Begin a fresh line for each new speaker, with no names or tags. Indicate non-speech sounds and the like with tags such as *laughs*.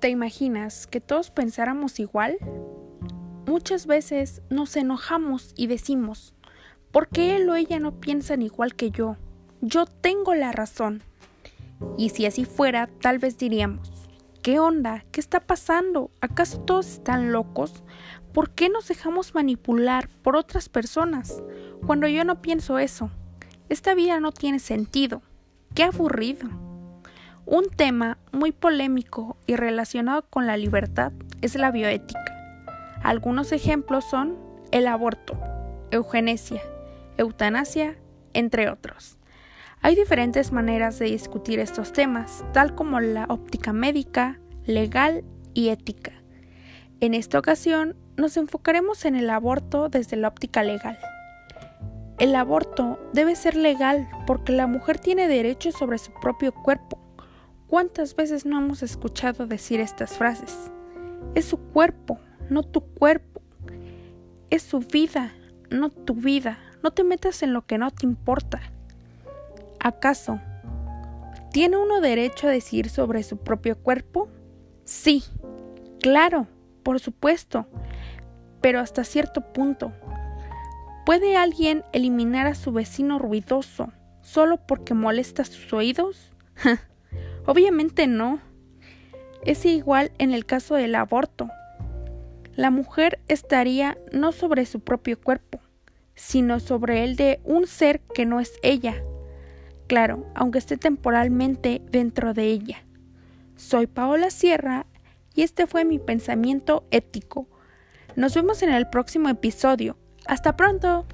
¿Te imaginas que todos pensáramos igual? Muchas veces nos enojamos y decimos, ¿por qué él o ella no piensan igual que yo? Yo tengo la razón. Y si así fuera, tal vez diríamos, ¿qué onda? ¿Qué está pasando? ¿Acaso todos están locos? ¿Por qué nos dejamos manipular por otras personas cuando yo no pienso eso? Esta vida no tiene sentido. Qué aburrido. Un tema muy polémico y relacionado con la libertad es la bioética. Algunos ejemplos son el aborto, eugenesia, eutanasia, entre otros. Hay diferentes maneras de discutir estos temas, tal como la óptica médica, legal y ética. En esta ocasión nos enfocaremos en el aborto desde la óptica legal. El aborto debe ser legal porque la mujer tiene derecho sobre su propio cuerpo ¿Cuántas veces no hemos escuchado decir estas frases? Es su cuerpo, no tu cuerpo. Es su vida, no tu vida. No te metas en lo que no te importa. ¿Acaso tiene uno derecho a decir sobre su propio cuerpo? Sí, claro, por supuesto, pero hasta cierto punto. ¿Puede alguien eliminar a su vecino ruidoso solo porque molesta sus oídos? *laughs* Obviamente no. Es igual en el caso del aborto. La mujer estaría no sobre su propio cuerpo, sino sobre el de un ser que no es ella. Claro, aunque esté temporalmente dentro de ella. Soy Paola Sierra y este fue mi pensamiento ético. Nos vemos en el próximo episodio. Hasta pronto.